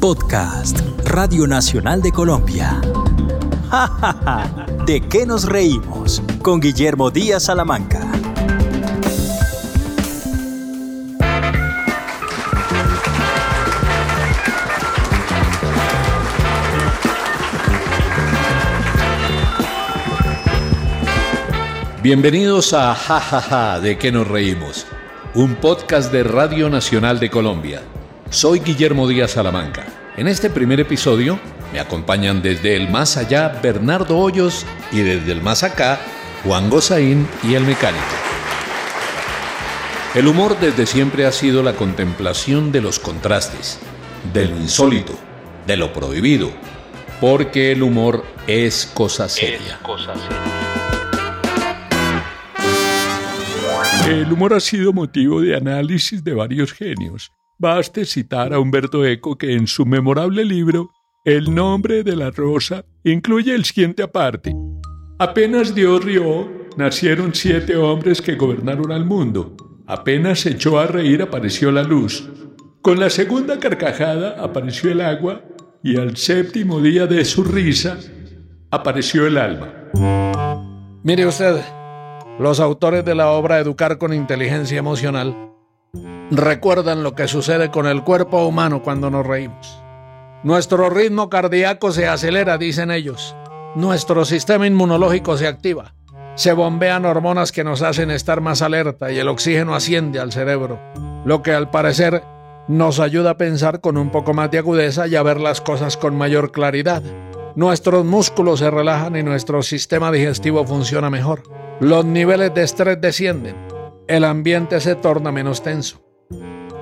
Podcast, Radio Nacional de Colombia. ¡Ja, ja, ja! ¿De qué nos reímos? Con Guillermo Díaz Salamanca. Bienvenidos a Ja Ja Ja de qué nos reímos, un podcast de Radio Nacional de Colombia. Soy Guillermo Díaz Salamanca. En este primer episodio me acompañan desde el más allá Bernardo Hoyos y desde el más acá Juan Gozaín y el mecánico. El humor desde siempre ha sido la contemplación de los contrastes, de lo insólito, de lo prohibido, porque el humor es cosa seria. El humor ha sido motivo de análisis de varios genios. Baste citar a Humberto Eco que en su memorable libro El nombre de la rosa incluye el siguiente aparte. Apenas Dios rió, nacieron siete hombres que gobernaron al mundo. Apenas se echó a reír apareció la luz. Con la segunda carcajada apareció el agua y al séptimo día de su risa apareció el alma. Mire usted, los autores de la obra Educar con Inteligencia Emocional recuerdan lo que sucede con el cuerpo humano cuando nos reímos. Nuestro ritmo cardíaco se acelera, dicen ellos. Nuestro sistema inmunológico se activa. Se bombean hormonas que nos hacen estar más alerta y el oxígeno asciende al cerebro, lo que al parecer nos ayuda a pensar con un poco más de agudeza y a ver las cosas con mayor claridad. Nuestros músculos se relajan y nuestro sistema digestivo funciona mejor. Los niveles de estrés descienden. El ambiente se torna menos tenso.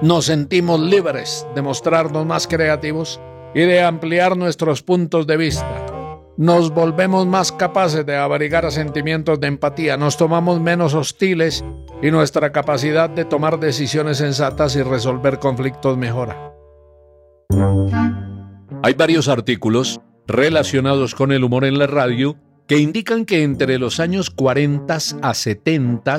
Nos sentimos libres de mostrarnos más creativos y de ampliar nuestros puntos de vista. Nos volvemos más capaces de abrigar sentimientos de empatía, nos tomamos menos hostiles y nuestra capacidad de tomar decisiones sensatas y resolver conflictos mejora. Hay varios artículos relacionados con el humor en la radio que indican que entre los años 40 a 70,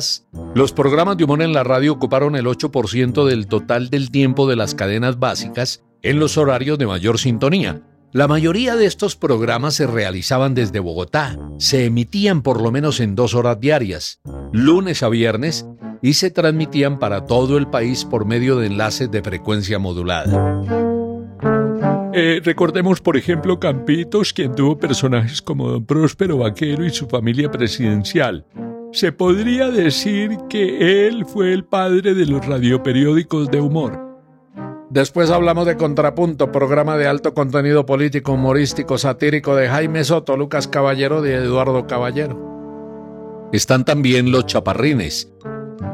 los programas de humor en la radio ocuparon el 8% del total del tiempo de las cadenas básicas en los horarios de mayor sintonía. La mayoría de estos programas se realizaban desde Bogotá, se emitían por lo menos en dos horas diarias, lunes a viernes, y se transmitían para todo el país por medio de enlaces de frecuencia modulada. Eh, recordemos, por ejemplo, Campitos, quien tuvo personajes como Don Próspero Vaquero y su familia presidencial. Se podría decir que él fue el padre de los radioperiódicos de humor. Después hablamos de Contrapunto, programa de alto contenido político, humorístico, satírico de Jaime Soto, Lucas Caballero y Eduardo Caballero. Están también Los Chaparrines,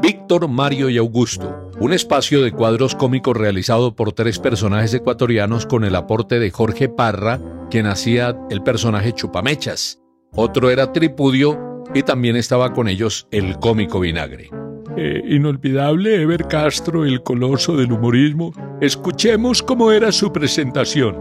Víctor, Mario y Augusto, un espacio de cuadros cómicos realizado por tres personajes ecuatorianos con el aporte de Jorge Parra, quien hacía el personaje Chupamechas. Otro era Tripudio y también estaba con ellos el cómico Vinagre. Eh, inolvidable Ever Castro, el coloso del humorismo. Escuchemos cómo era su presentación.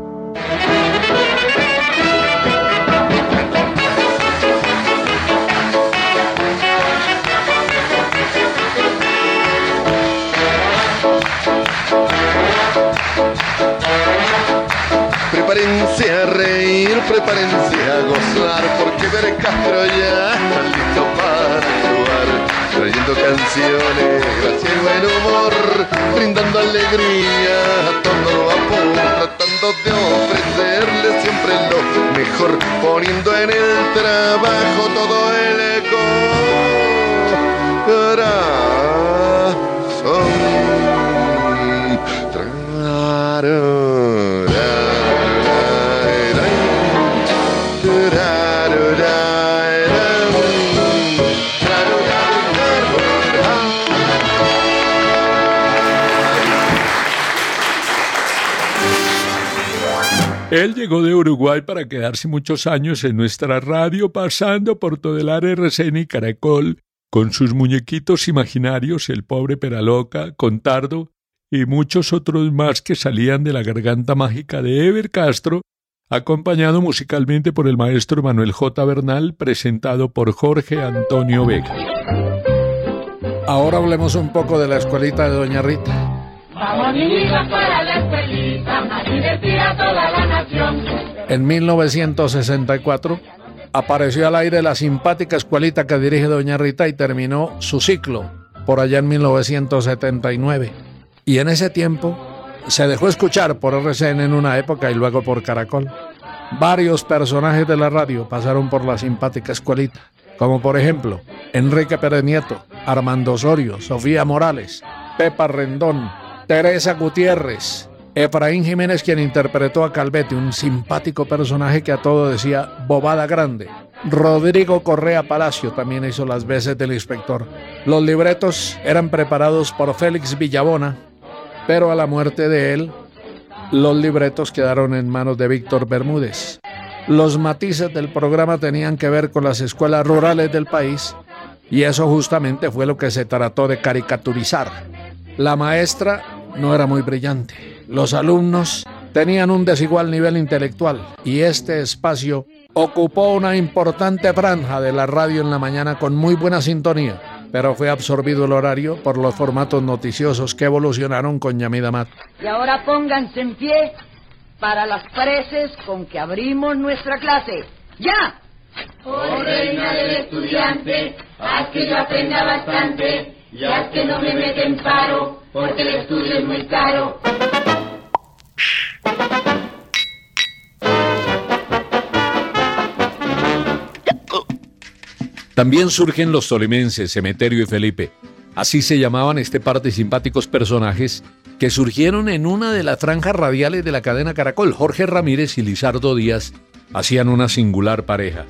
Prepárense a gozar, porque Ver Castro ya está listo para actuar, trayendo canciones, gracia y buen humor, brindando alegría a todo vapor, tratando de ofrecerles siempre lo mejor, poniendo en el trabajo todo el corazón. Él llegó de Uruguay para quedarse muchos años en nuestra radio, pasando por todo el RCN y Caracol, con sus muñequitos imaginarios, el pobre Peraloca, Contardo y muchos otros más que salían de la garganta mágica de Ever Castro, acompañado musicalmente por el maestro Manuel J. Bernal, presentado por Jorge Antonio Vega. Ahora hablemos un poco de la escuelita de Doña Rita. Vamos niñitas para la escuelita, En 1964 apareció al aire la simpática escuelita que dirige Doña Rita y terminó su ciclo por allá en 1979. Y en ese tiempo se dejó escuchar por RCN en una época y luego por Caracol. Varios personajes de la radio pasaron por la simpática escuelita, como por ejemplo Enrique Pérez Nieto, Armando Osorio, Sofía Morales, Pepa Rendón, Teresa Gutiérrez, Efraín Jiménez quien interpretó a Calvete, un simpático personaje que a todo decía bobada grande. Rodrigo Correa Palacio también hizo las veces del inspector. Los libretos eran preparados por Félix Villabona, pero a la muerte de él, los libretos quedaron en manos de Víctor Bermúdez. Los matices del programa tenían que ver con las escuelas rurales del país y eso justamente fue lo que se trató de caricaturizar. La maestra no era muy brillante. Los alumnos tenían un desigual nivel intelectual y este espacio ocupó una importante franja de la radio en la mañana con muy buena sintonía, pero fue absorbido el horario por los formatos noticiosos que evolucionaron con Yamida Mat. Y ahora pónganse en pie para las preces con que abrimos nuestra clase. ¡Ya! Oh reina del estudiante, haz que yo aprenda bastante y haz que no me meten en paro, porque el estudio es muy caro. También surgen los tolimenses, Emeterio y Felipe. Así se llamaban este par de simpáticos personajes que surgieron en una de las franjas radiales de la cadena Caracol. Jorge Ramírez y Lizardo Díaz hacían una singular pareja,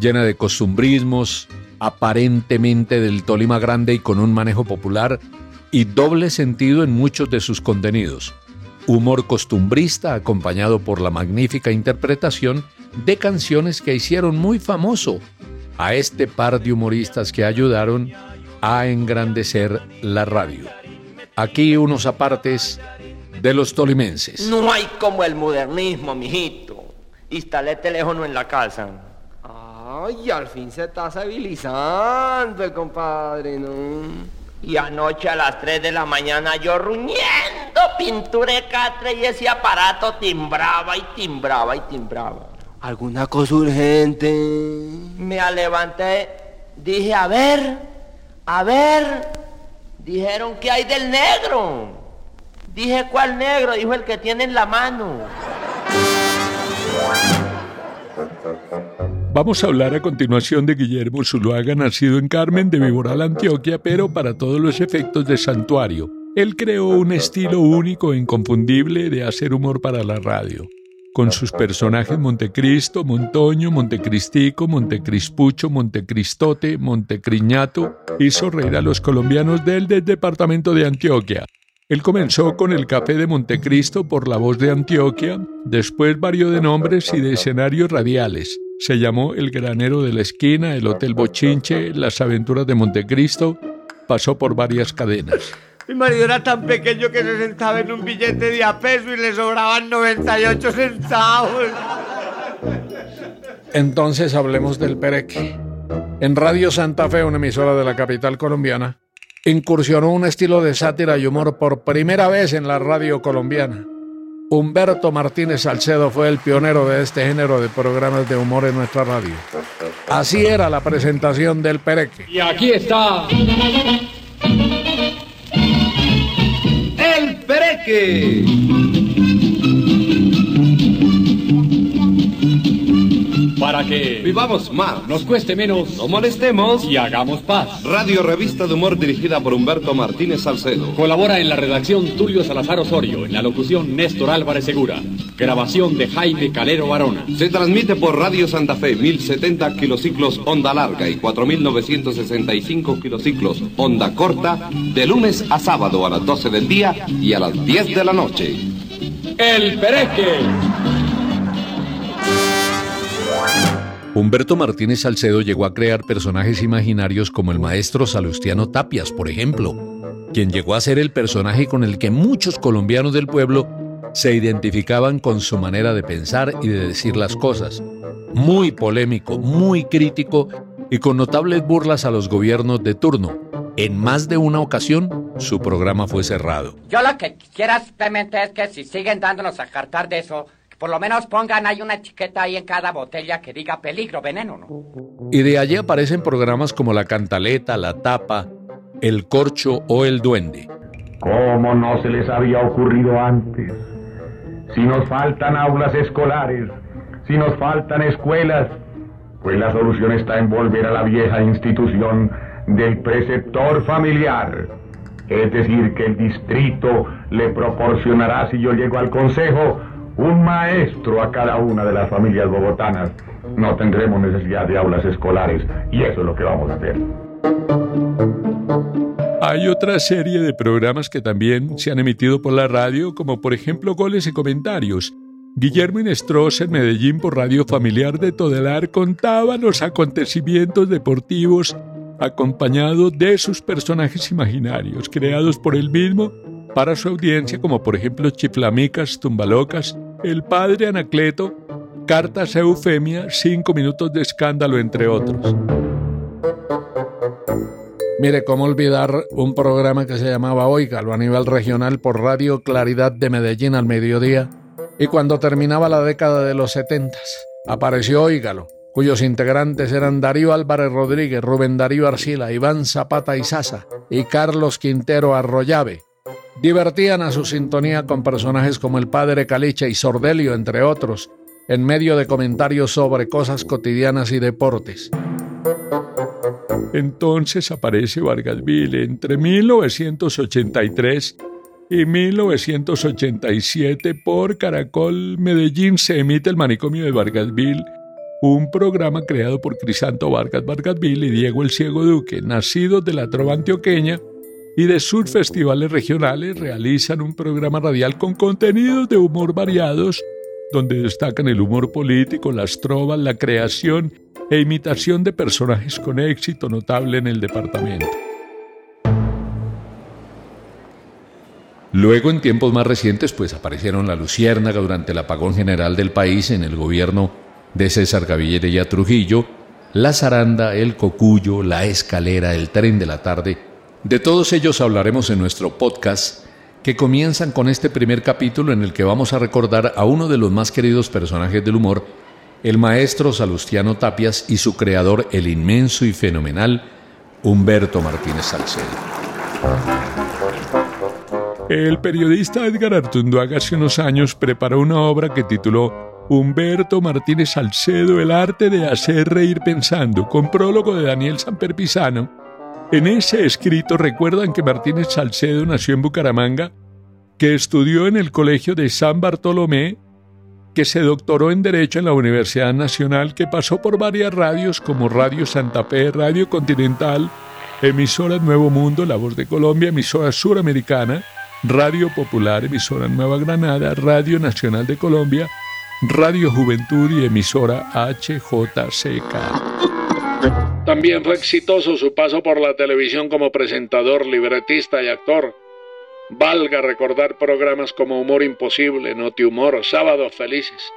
llena de costumbrismos, aparentemente del Tolima Grande y con un manejo popular y doble sentido en muchos de sus contenidos. Humor costumbrista acompañado por la magnífica interpretación de canciones que hicieron muy famoso a este par de humoristas que ayudaron a engrandecer la radio. Aquí unos apartes de los tolimenses. No hay como el modernismo, mijito. Instalé teléfono en la casa. Ay, al fin se está civilizando el compadre, ¿no? Y anoche a las 3 de la mañana yo ruñendo pintura de catre y ese aparato timbraba y timbraba y timbraba. ¿Alguna cosa urgente? Me levanté, dije, a ver, a ver, dijeron que hay del negro. Dije, ¿cuál negro? Dijo el que tiene en la mano. Vamos a hablar a continuación de Guillermo Zuluaga, nacido en Carmen de Viboral, Antioquia, pero para todos los efectos de santuario. Él creó un estilo único e inconfundible de hacer humor para la radio. Con sus personajes Montecristo, Montoño, Montecristico, Montecrispucho, Montecristote, Montecriñato, hizo reír a los colombianos del, del departamento de Antioquia. Él comenzó con el Café de Montecristo por la voz de Antioquia, después varió de nombres y de escenarios radiales. Se llamó El Granero de la Esquina, el Hotel Bochinche, Las Aventuras de Montecristo. Pasó por varias cadenas. Mi marido era tan pequeño que se sentaba en un billete de a peso y le sobraban 98 centavos. Entonces hablemos del Pereque. En Radio Santa Fe, una emisora de la capital colombiana, incursionó un estilo de sátira y humor por primera vez en la radio colombiana. Humberto Martínez Salcedo fue el pionero de este género de programas de humor en nuestra radio. Así era la presentación del Pereque. Y aquí está. El Pereque. Para que vivamos más, nos cueste menos, no molestemos y hagamos paz. Radio Revista de Humor dirigida por Humberto Martínez Salcedo. Colabora en la redacción Tulio Salazar Osorio, en la locución Néstor Álvarez Segura. Grabación de Jaime Calero Barona. Se transmite por Radio Santa Fe, 1070 kilociclos onda larga y 4965 kilociclos onda corta, de lunes a sábado a las 12 del día y a las 10 de la noche. El Pereque. Humberto Martínez Salcedo llegó a crear personajes imaginarios como el maestro Salustiano Tapias, por ejemplo, quien llegó a ser el personaje con el que muchos colombianos del pueblo se identificaban con su manera de pensar y de decir las cosas. Muy polémico, muy crítico y con notables burlas a los gobiernos de turno. En más de una ocasión su programa fue cerrado. Yo lo que quisiera es que si siguen dándonos a cartar de eso, por lo menos pongan ahí una etiqueta ahí en cada botella que diga peligro, veneno, ¿no? Y de allí aparecen programas como La Cantaleta, La Tapa, El Corcho o El Duende. ¿Cómo no se les había ocurrido antes? Si nos faltan aulas escolares, si nos faltan escuelas, pues la solución está en volver a la vieja institución del preceptor familiar. Es decir, que el distrito le proporcionará, si yo llego al consejo, un maestro a cada una de las familias bogotanas. No tendremos necesidad de aulas escolares y eso es lo que vamos a hacer. Hay otra serie de programas que también se han emitido por la radio, como por ejemplo Goles y Comentarios. Guillermo Inestros en Medellín por Radio Familiar de Todelar contaba los acontecimientos deportivos acompañado de sus personajes imaginarios creados por él mismo para su audiencia, como por ejemplo Chiflamicas, Tumbalocas, El Padre Anacleto, Cartas a Eufemia, Cinco Minutos de Escándalo, entre otros. Mire, cómo olvidar un programa que se llamaba Oígalo a nivel regional por Radio Claridad de Medellín al mediodía. Y cuando terminaba la década de los setentas, apareció Oígalo, cuyos integrantes eran Darío Álvarez Rodríguez, Rubén Darío Arcila, Iván Zapata y Sasa y Carlos Quintero Arroyave. Divertían a su sintonía con personajes como el padre Caliche y Sordelio, entre otros, en medio de comentarios sobre cosas cotidianas y deportes. Entonces aparece Vargasville entre 1983 y 1987 por Caracol Medellín se emite el manicomio de Vargasville, un programa creado por Crisanto Vargas Vargasville y Diego el Ciego Duque, nacidos de la trova antioqueña y de sus festivales regionales, realizan un programa radial con contenidos de humor variados, donde destacan el humor político, las trovas, la creación e imitación de personajes con éxito notable en el departamento. Luego, en tiempos más recientes, pues aparecieron la Luciérnaga durante el apagón general del país en el gobierno de César Gaviria Trujillo, la zaranda, el cocuyo, la escalera, el tren de la tarde. De todos ellos hablaremos en nuestro podcast, que comienzan con este primer capítulo en el que vamos a recordar a uno de los más queridos personajes del humor, el maestro Salustiano Tapias y su creador, el inmenso y fenomenal Humberto Martínez Salcedo. El periodista Edgar Artunduaga hace unos años preparó una obra que tituló Humberto Martínez Salcedo, el arte de hacer reír pensando, con prólogo de Daniel Samper Pisano. En ese escrito recuerdan que Martínez Salcedo nació en Bucaramanga, que estudió en el Colegio de San Bartolomé, que se doctoró en Derecho en la Universidad Nacional, que pasó por varias radios como Radio Santa Fe, Radio Continental, emisora Nuevo Mundo, La Voz de Colombia, emisora Suramericana, Radio Popular, emisora Nueva Granada, Radio Nacional de Colombia, Radio Juventud y emisora HJCK. También fue exitoso su paso por la televisión como presentador, libretista y actor. Valga recordar programas como Humor Imposible, Noti Humor, Sábados Felices.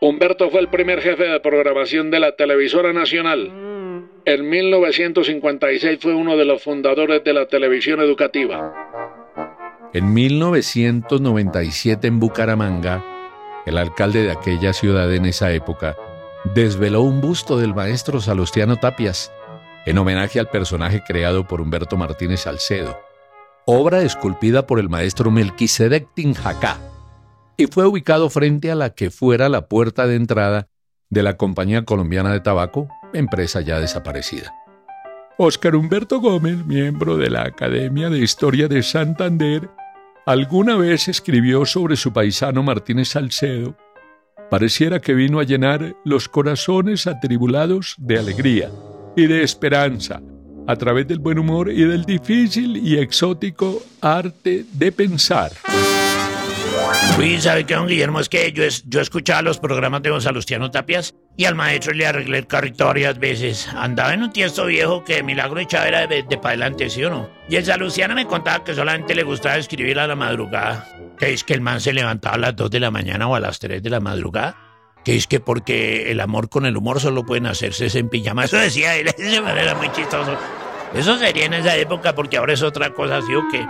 Humberto fue el primer jefe de programación de la televisora nacional. En 1956 fue uno de los fundadores de la televisión educativa. En 1997 en Bucaramanga, el alcalde de aquella ciudad en esa época desveló un busto del maestro Salustiano Tapias en homenaje al personaje creado por Humberto Martínez Salcedo, obra esculpida por el maestro Melquisedec Tinjacá, y fue ubicado frente a la que fuera la puerta de entrada de la Compañía Colombiana de Tabaco, empresa ya desaparecida. Óscar Humberto Gómez, miembro de la Academia de Historia de Santander, alguna vez escribió sobre su paisano Martínez Salcedo. Pareciera que vino a llenar los corazones atribulados de alegría y de esperanza a través del buen humor y del difícil y exótico arte de pensar. Uy, ¿sabe qué, don Guillermo? Es que yo, es, yo escuchaba los programas de don Salustiano Tapias y al maestro le arreglé el carrito varias veces. Andaba en un tiesto viejo que milagro echaba era de, de para adelante, ¿sí o no? Y el Salustiano me contaba que solamente le gustaba escribir a la madrugada. Que es que el man se levantaba a las 2 de la mañana o a las 3 de la madrugada. Que es que porque el amor con el humor solo pueden hacerse en pijama. Eso decía él, de manera muy chistoso. Eso sería en esa época porque ahora es otra cosa, ¿sí o qué?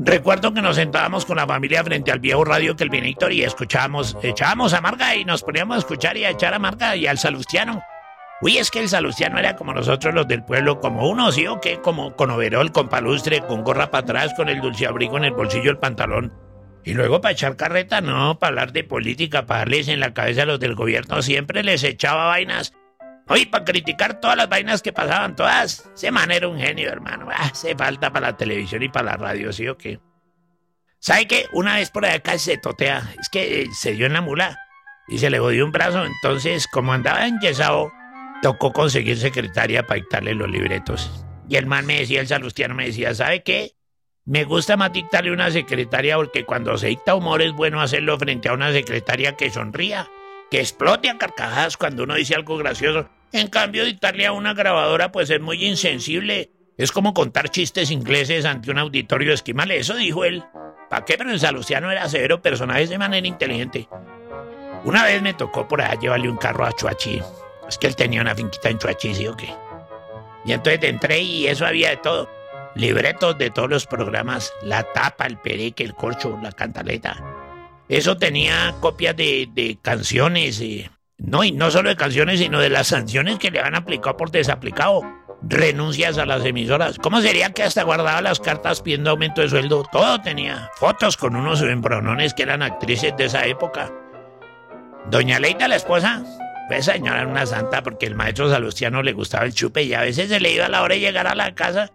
Recuerdo que nos sentábamos con la familia frente al viejo radio que el Víctor y escuchábamos, echábamos a Marga y nos poníamos a escuchar y a echar a Marga y al Salustiano. Uy, es que el Salustiano era como nosotros los del pueblo, como uno, ¿sí o qué? Como con overol, con palustre, con gorra para atrás, con el dulce abrigo en el bolsillo del pantalón. Y luego para echar carreta, no, para hablar de política, para darles en la cabeza a los del gobierno, siempre les echaba vainas. Oye, para criticar todas las vainas que pasaban, todas. Ese man era un genio, hermano. Ah, hace falta para la televisión y para la radio, ¿sí o qué? ¿Sabe qué? Una vez por acá se totea. Es que se dio en la mula y se le jodió un brazo. Entonces, como andaba enyesado, tocó conseguir secretaria para dictarle los libretos. Y el man me decía, el salustiano me decía, ¿sabe qué? Me gusta más dictarle una secretaria porque cuando se dicta humor es bueno hacerlo frente a una secretaria que sonría, que explote a carcajadas cuando uno dice algo gracioso. En cambio, dictarle a una grabadora pues es muy insensible. Es como contar chistes ingleses ante un auditorio esquimal. Eso dijo él. ¿Para qué? Pero el Salustiano era severo personaje de manera inteligente. Una vez me tocó por allá llevarle un carro a Chuachi. Es que él tenía una finquita en Chuachi, ¿sí o qué? Y entonces entré y eso había de todo libretos de todos los programas, la tapa, el pereque, el corcho, la cantaleta. Eso tenía copias de, canciones, eh, no, y no solo de canciones, sino de las sanciones que le han aplicado por desaplicado. Renuncias a las emisoras. ¿Cómo sería que hasta guardaba las cartas pidiendo aumento de sueldo? Todo tenía. Fotos con unos embronones que eran actrices de esa época. Doña Leita, la esposa, pues señora una santa porque el maestro Salustiano le gustaba el chupe y a veces se le iba a la hora de llegar a la casa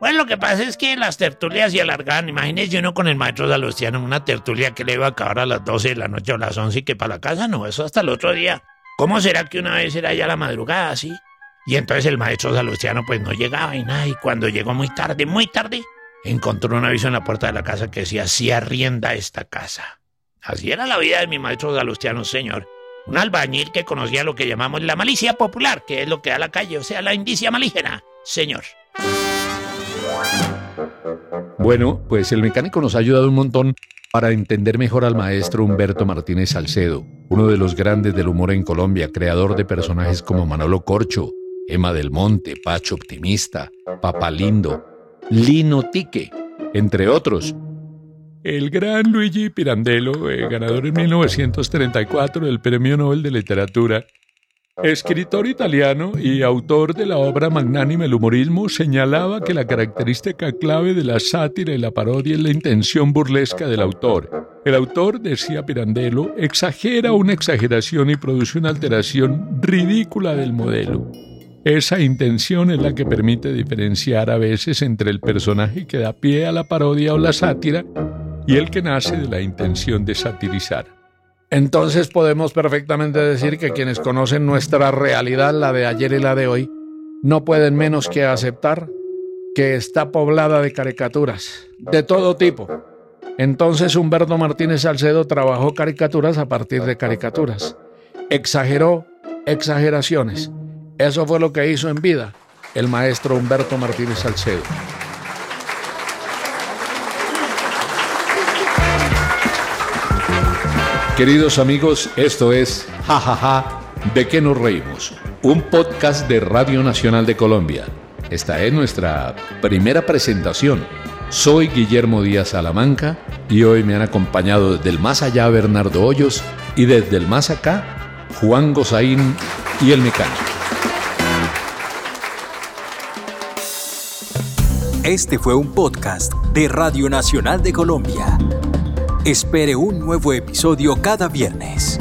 bueno, lo que pasa es que las tertulias se alargaban. Imagínese uno con el maestro Salustiano, una tertulia que le iba a acabar a las 12 de la noche o a las 11 y que para la casa no, eso hasta el otro día. ¿Cómo será que una vez era ya la madrugada así? Y entonces el maestro Salustiano pues no llegaba y nada. Y cuando llegó muy tarde, muy tarde, encontró un aviso en la puerta de la casa que decía, si arrienda esta casa. Así era la vida de mi maestro Salustiano, señor. Un albañil que conocía lo que llamamos la malicia popular, que es lo que da la calle, o sea, la indicia malígena, señor. Bueno, pues el mecánico nos ha ayudado un montón para entender mejor al maestro Humberto Martínez Salcedo, uno de los grandes del humor en Colombia, creador de personajes como Manolo Corcho, Emma del Monte, Pacho Optimista, Papalindo, Lino Tique, entre otros. El gran Luigi Pirandello, eh, ganador en 1934 del Premio Nobel de Literatura, Escritor italiano y autor de la obra magnánima El humorismo, señalaba que la característica clave de la sátira y la parodia es la intención burlesca del autor. El autor, decía Pirandello, exagera una exageración y produce una alteración ridícula del modelo. Esa intención es la que permite diferenciar a veces entre el personaje que da pie a la parodia o la sátira y el que nace de la intención de satirizar. Entonces podemos perfectamente decir que quienes conocen nuestra realidad, la de ayer y la de hoy, no pueden menos que aceptar que está poblada de caricaturas, de todo tipo. Entonces Humberto Martínez Salcedo trabajó caricaturas a partir de caricaturas. Exageró exageraciones. Eso fue lo que hizo en vida el maestro Humberto Martínez Salcedo. Queridos amigos, esto es Jajaja, ¿de qué nos reímos? Un podcast de Radio Nacional de Colombia. Esta es nuestra primera presentación. Soy Guillermo Díaz Salamanca y hoy me han acompañado desde el más allá Bernardo Hoyos y desde el más acá Juan Gozaín y el mecánico. Este fue un podcast de Radio Nacional de Colombia. Espere un nuevo episodio cada viernes.